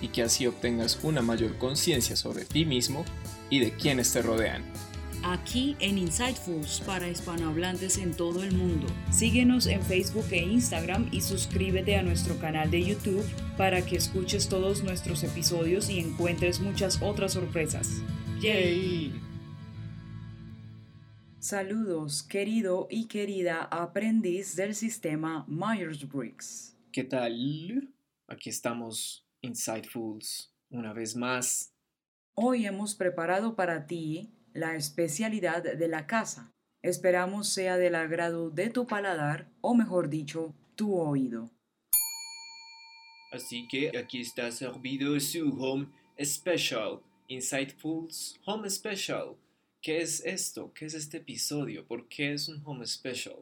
y que así obtengas una mayor conciencia sobre ti mismo y de quienes te rodean. Aquí en Insightfuls para hispanohablantes en todo el mundo. Síguenos en Facebook e Instagram y suscríbete a nuestro canal de YouTube para que escuches todos nuestros episodios y encuentres muchas otras sorpresas. ¡Yay! Saludos, querido y querida aprendiz del sistema Myers-Briggs. ¿Qué tal? Aquí estamos Insightfuls, una vez más. Hoy hemos preparado para ti la especialidad de la casa. Esperamos sea del agrado de tu paladar, o mejor dicho, tu oído. Así que aquí está servido su Home Special, Insightfuls Home Special. ¿Qué es esto? ¿Qué es este episodio? ¿Por qué es un Home Special?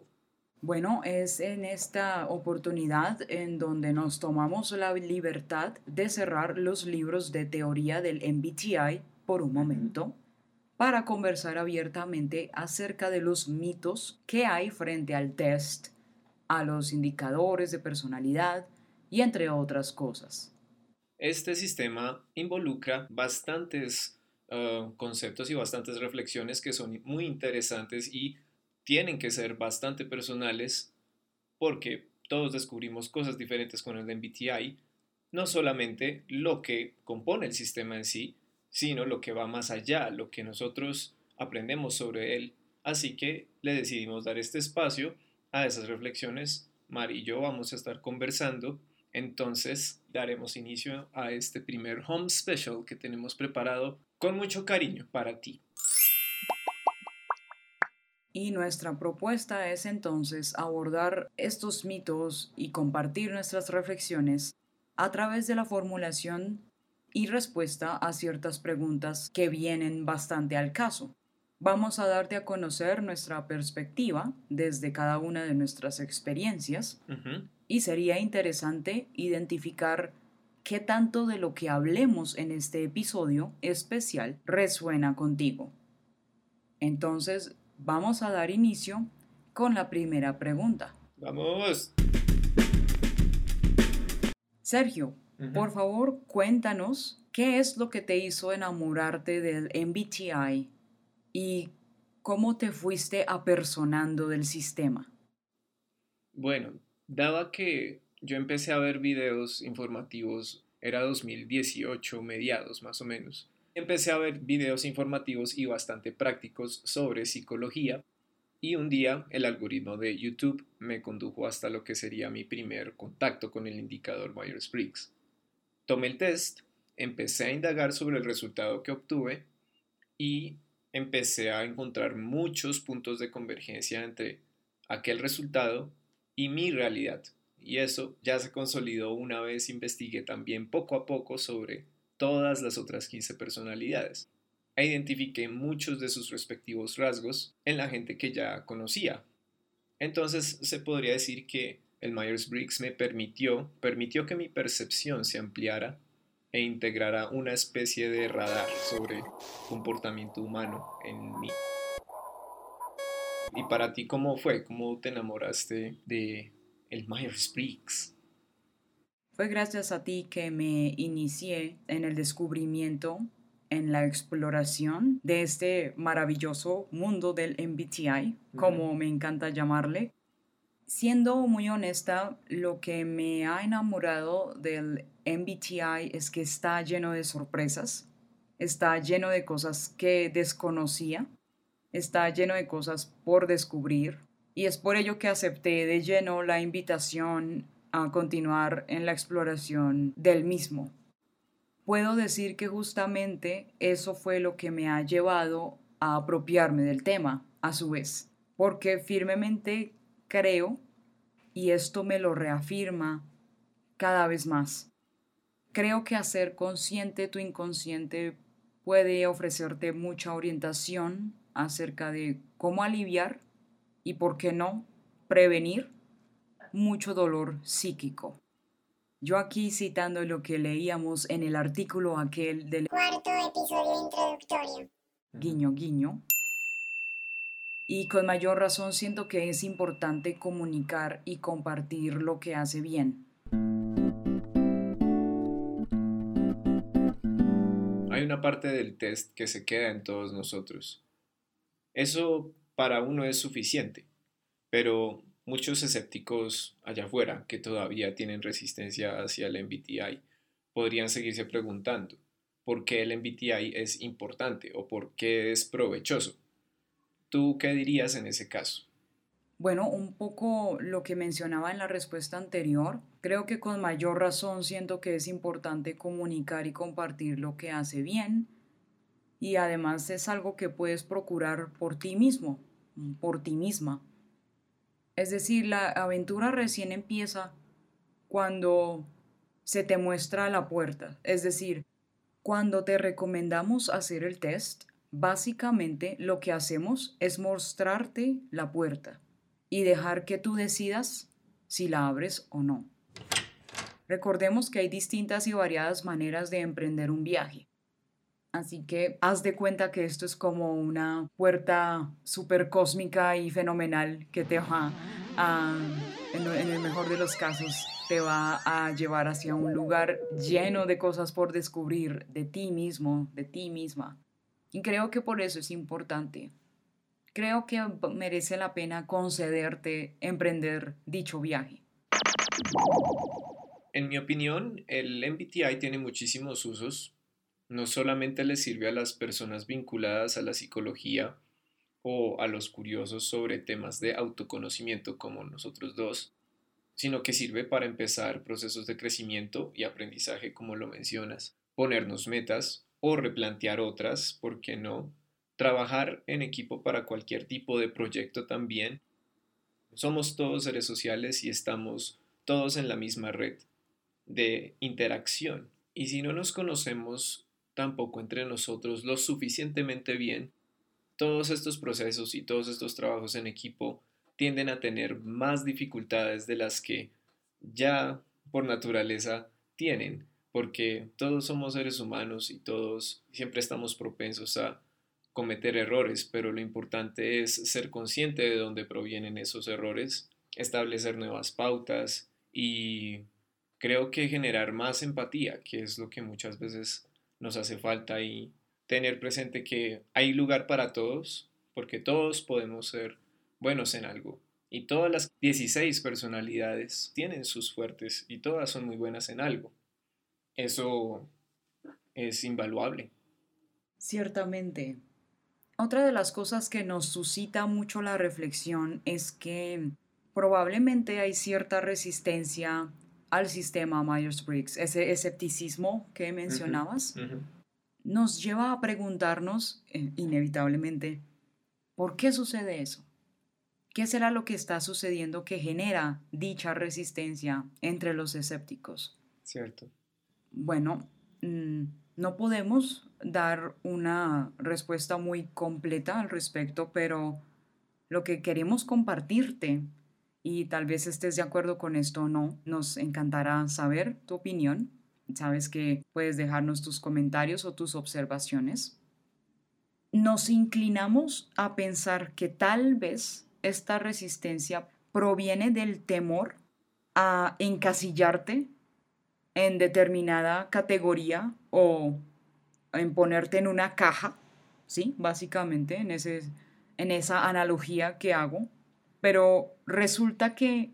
Bueno, es en esta oportunidad en donde nos tomamos la libertad de cerrar los libros de teoría del MBTI por un momento para conversar abiertamente acerca de los mitos que hay frente al test, a los indicadores de personalidad y entre otras cosas. Este sistema involucra bastantes uh, conceptos y bastantes reflexiones que son muy interesantes y tienen que ser bastante personales porque todos descubrimos cosas diferentes con el MBTI, no solamente lo que compone el sistema en sí, sino lo que va más allá, lo que nosotros aprendemos sobre él. Así que le decidimos dar este espacio a esas reflexiones. Mari y yo vamos a estar conversando, entonces daremos inicio a este primer home special que tenemos preparado con mucho cariño para ti. Y nuestra propuesta es entonces abordar estos mitos y compartir nuestras reflexiones a través de la formulación y respuesta a ciertas preguntas que vienen bastante al caso. Vamos a darte a conocer nuestra perspectiva desde cada una de nuestras experiencias y sería interesante identificar qué tanto de lo que hablemos en este episodio especial resuena contigo. Entonces, vamos a dar inicio con la primera pregunta. Vamos. Sergio, por favor, cuéntanos qué es lo que te hizo enamorarte del MBTI y cómo te fuiste apersonando del sistema. Bueno, daba que yo empecé a ver videos informativos, era 2018, mediados más o menos, empecé a ver videos informativos y bastante prácticos sobre psicología y un día el algoritmo de YouTube me condujo hasta lo que sería mi primer contacto con el indicador Myers-Briggs. Tomé el test, empecé a indagar sobre el resultado que obtuve y empecé a encontrar muchos puntos de convergencia entre aquel resultado y mi realidad. Y eso ya se consolidó una vez investigué también poco a poco sobre todas las otras 15 personalidades e identifiqué muchos de sus respectivos rasgos en la gente que ya conocía. Entonces se podría decir que el Myers-Briggs me permitió, permitió que mi percepción se ampliara e integrara una especie de radar sobre comportamiento humano en mí. ¿Y para ti cómo fue? ¿Cómo te enamoraste de el Myers-Briggs? Fue gracias a ti que me inicié en el descubrimiento, en la exploración de este maravilloso mundo del MBTI, como me encanta llamarle. Siendo muy honesta, lo que me ha enamorado del MBTI es que está lleno de sorpresas, está lleno de cosas que desconocía, está lleno de cosas por descubrir y es por ello que acepté de lleno la invitación a continuar en la exploración del mismo. Puedo decir que justamente eso fue lo que me ha llevado a apropiarme del tema, a su vez, porque firmemente creo, y esto me lo reafirma cada vez más, creo que hacer consciente tu inconsciente puede ofrecerte mucha orientación acerca de cómo aliviar y, por qué no, prevenir mucho dolor psíquico. Yo aquí citando lo que leíamos en el artículo aquel del cuarto episodio introductorio. Guiño, guiño. Y con mayor razón siento que es importante comunicar y compartir lo que hace bien. Hay una parte del test que se queda en todos nosotros. Eso para uno es suficiente, pero muchos escépticos allá afuera que todavía tienen resistencia hacia el MBTI podrían seguirse preguntando por qué el MBTI es importante o por qué es provechoso. ¿Tú qué dirías en ese caso? Bueno, un poco lo que mencionaba en la respuesta anterior, creo que con mayor razón siento que es importante comunicar y compartir lo que hace bien y además es algo que puedes procurar por ti mismo, por ti misma. Es decir, la aventura recién empieza cuando se te muestra la puerta. Es decir, cuando te recomendamos hacer el test, básicamente lo que hacemos es mostrarte la puerta y dejar que tú decidas si la abres o no. Recordemos que hay distintas y variadas maneras de emprender un viaje. Así que haz de cuenta que esto es como una puerta súper cósmica y fenomenal que te va a, en el mejor de los casos, te va a llevar hacia un lugar lleno de cosas por descubrir de ti mismo, de ti misma. Y creo que por eso es importante. Creo que merece la pena concederte emprender dicho viaje. En mi opinión, el MBTI tiene muchísimos usos no solamente le sirve a las personas vinculadas a la psicología o a los curiosos sobre temas de autoconocimiento como nosotros dos, sino que sirve para empezar procesos de crecimiento y aprendizaje como lo mencionas, ponernos metas o replantear otras, ¿por qué no? Trabajar en equipo para cualquier tipo de proyecto también. Somos todos seres sociales y estamos todos en la misma red de interacción. Y si no nos conocemos tampoco entre nosotros lo suficientemente bien, todos estos procesos y todos estos trabajos en equipo tienden a tener más dificultades de las que ya por naturaleza tienen, porque todos somos seres humanos y todos siempre estamos propensos a cometer errores, pero lo importante es ser consciente de dónde provienen esos errores, establecer nuevas pautas y creo que generar más empatía, que es lo que muchas veces nos hace falta y tener presente que hay lugar para todos, porque todos podemos ser buenos en algo. Y todas las 16 personalidades tienen sus fuertes y todas son muy buenas en algo. Eso es invaluable. Ciertamente. Otra de las cosas que nos suscita mucho la reflexión es que probablemente hay cierta resistencia al sistema Myers-Briggs, ese escepticismo que mencionabas, nos lleva a preguntarnos, eh, inevitablemente, ¿por qué sucede eso? ¿Qué será lo que está sucediendo que genera dicha resistencia entre los escépticos? Cierto. Bueno, mm, no podemos dar una respuesta muy completa al respecto, pero lo que queremos compartirte y tal vez estés de acuerdo con esto o no. Nos encantará saber tu opinión. Sabes que puedes dejarnos tus comentarios o tus observaciones. Nos inclinamos a pensar que tal vez esta resistencia proviene del temor a encasillarte en determinada categoría o en ponerte en una caja, ¿sí? Básicamente en, ese, en esa analogía que hago pero resulta que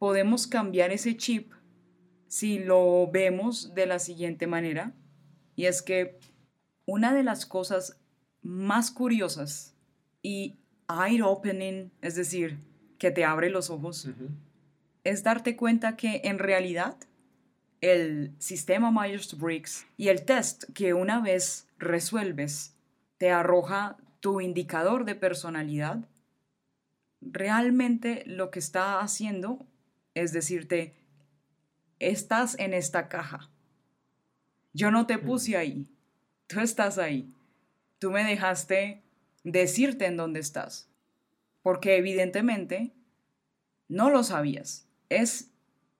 podemos cambiar ese chip si lo vemos de la siguiente manera. Y es que una de las cosas más curiosas y eye-opening, es decir, que te abre los ojos, es darte cuenta que en realidad el sistema Myers-Briggs y el test que una vez resuelves te arroja tu indicador de personalidad realmente lo que está haciendo es decirte, estás en esta caja. Yo no te puse ahí. tú estás ahí. Tú me dejaste decirte en dónde estás. Porque evidentemente no lo sabías. Es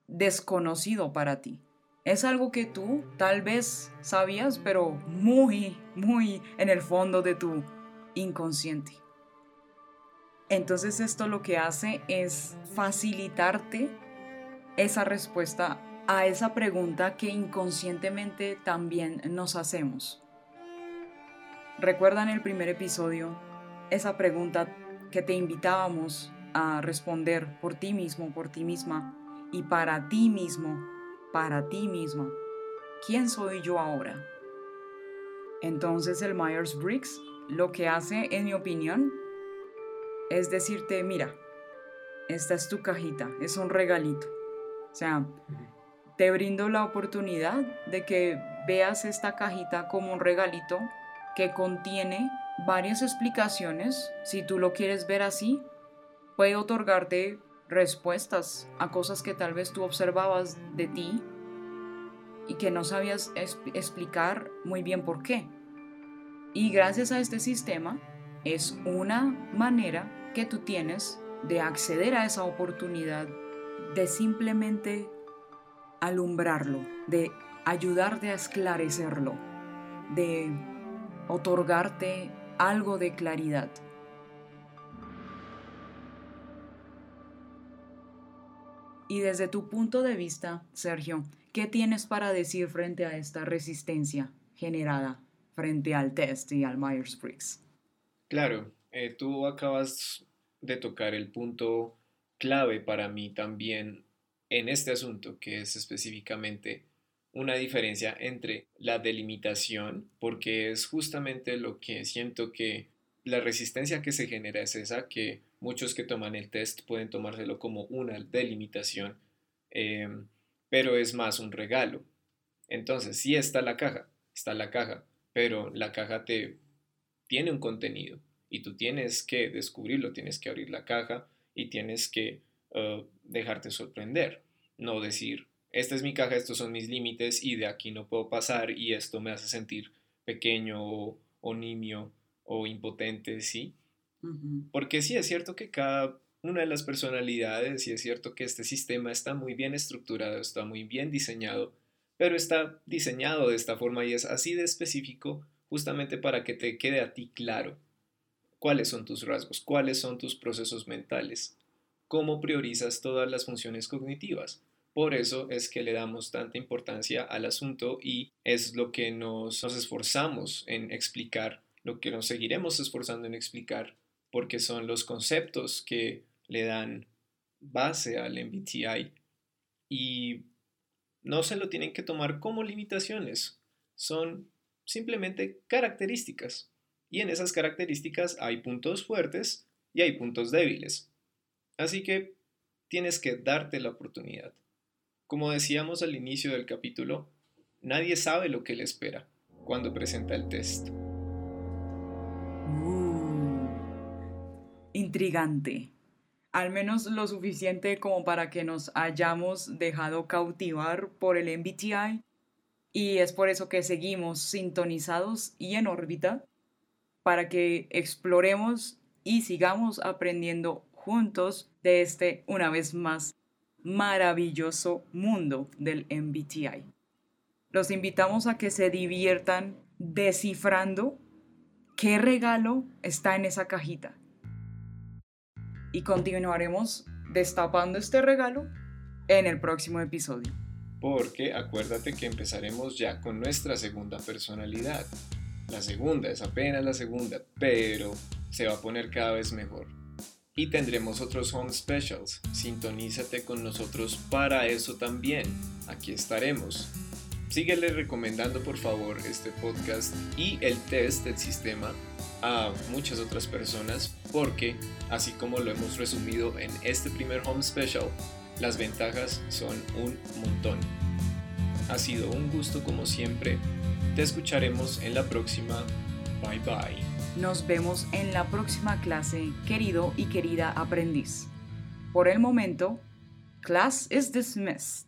desconocido para ti. Es algo que tú tal vez sabías, pero muy, muy en el fondo de tu inconsciente. Entonces esto lo que hace es facilitarte esa respuesta a esa pregunta que inconscientemente también nos hacemos. ¿Recuerdan el primer episodio? Esa pregunta que te invitábamos a responder por ti mismo, por ti misma y para ti mismo, para ti mismo. ¿Quién soy yo ahora? Entonces el Myers-Briggs lo que hace, en mi opinión, es decirte, mira, esta es tu cajita, es un regalito. O sea, te brindo la oportunidad de que veas esta cajita como un regalito que contiene varias explicaciones, si tú lo quieres ver así, puede otorgarte respuestas a cosas que tal vez tú observabas de ti y que no sabías explicar muy bien por qué. Y gracias a este sistema es una manera que tú tienes de acceder a esa oportunidad, de simplemente alumbrarlo, de ayudarte a esclarecerlo, de otorgarte algo de claridad. Y desde tu punto de vista, Sergio, ¿qué tienes para decir frente a esta resistencia generada frente al test y al Myers-Briggs? Claro, eh, tú acabas de tocar el punto clave para mí también en este asunto, que es específicamente una diferencia entre la delimitación, porque es justamente lo que siento que la resistencia que se genera es esa, que muchos que toman el test pueden tomárselo como una delimitación, em, pero es más un regalo. Entonces, sí está la caja, está la caja, pero la caja te tiene un contenido y tú tienes que descubrirlo, tienes que abrir la caja y tienes que uh, dejarte sorprender, no decir, esta es mi caja, estos son mis límites y de aquí no puedo pasar y esto me hace sentir pequeño o, nimio o impotente, ¿sí? Porque sí es cierto que cada una de las personalidades y es cierto que este sistema está muy bien estructurado, está muy bien diseñado, pero está diseñado de esta forma y es así de específico justamente para que te quede a ti claro cuáles son tus rasgos, cuáles son tus procesos mentales, cómo priorizas todas las funciones cognitivas. Por eso es que le damos tanta importancia al asunto y es lo que nos, esforzamos en explicar, lo que nos seguiremos esforzando en explicar, porque son los conceptos que le dan base al MBTI y no se lo tienen que tomar como limitaciones, son simplemente características. Y en esas características hay puntos fuertes y hay puntos débiles. Así que tienes que darte la oportunidad. Como decíamos al inicio del capítulo, nadie sabe lo que le espera cuando presenta el test. Uh, intrigante. Al menos lo suficiente como para que nos hayamos dejado cautivar por el MBTI. Y es por eso que seguimos sintonizados y en órbita para que exploremos y sigamos aprendiendo juntos de este, una vez más, maravilloso mundo del MBTI. Los invitamos a que se diviertan descifrando qué regalo está en esa cajita. Y continuaremos destapando este regalo en el próximo episodio. Porque acuérdate que empezaremos ya con nuestra segunda personalidad. La segunda es apenas la segunda, pero se va a poner cada vez mejor y tendremos otros home specials. Sintonízate con nosotros para eso también. Aquí estaremos. Síguele recomendando por favor este podcast y el test del sistema a muchas otras personas porque, así como lo hemos resumido en este primer home special, las ventajas son un montón. Ha sido un gusto como siempre. Te escucharemos en la próxima. Bye bye. Nos vemos en la próxima clase, querido y querida aprendiz. Por el momento, class is dismissed.